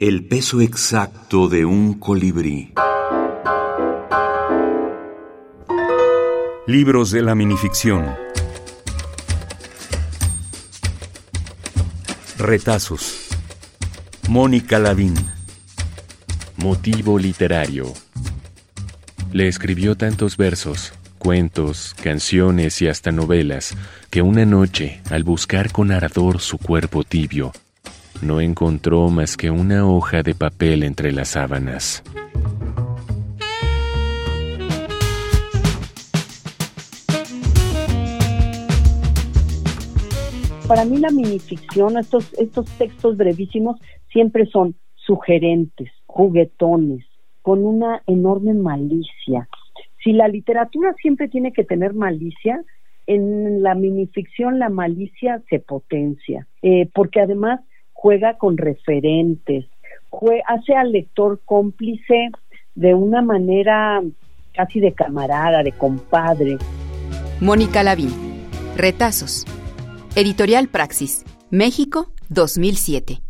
El peso exacto de un colibrí. Libros de la minificción. Retazos. Mónica Lavín. Motivo literario. Le escribió tantos versos, cuentos, canciones y hasta novelas que una noche, al buscar con ardor su cuerpo tibio, no encontró más que una hoja de papel entre las sábanas. Para mí la minificción, estos, estos textos brevísimos, siempre son sugerentes, juguetones, con una enorme malicia. Si la literatura siempre tiene que tener malicia, en la minificción la malicia se potencia, eh, porque además juega con referentes, hace al lector cómplice de una manera casi de camarada, de compadre. Mónica Lavín, Retazos. Editorial Praxis, México, 2007.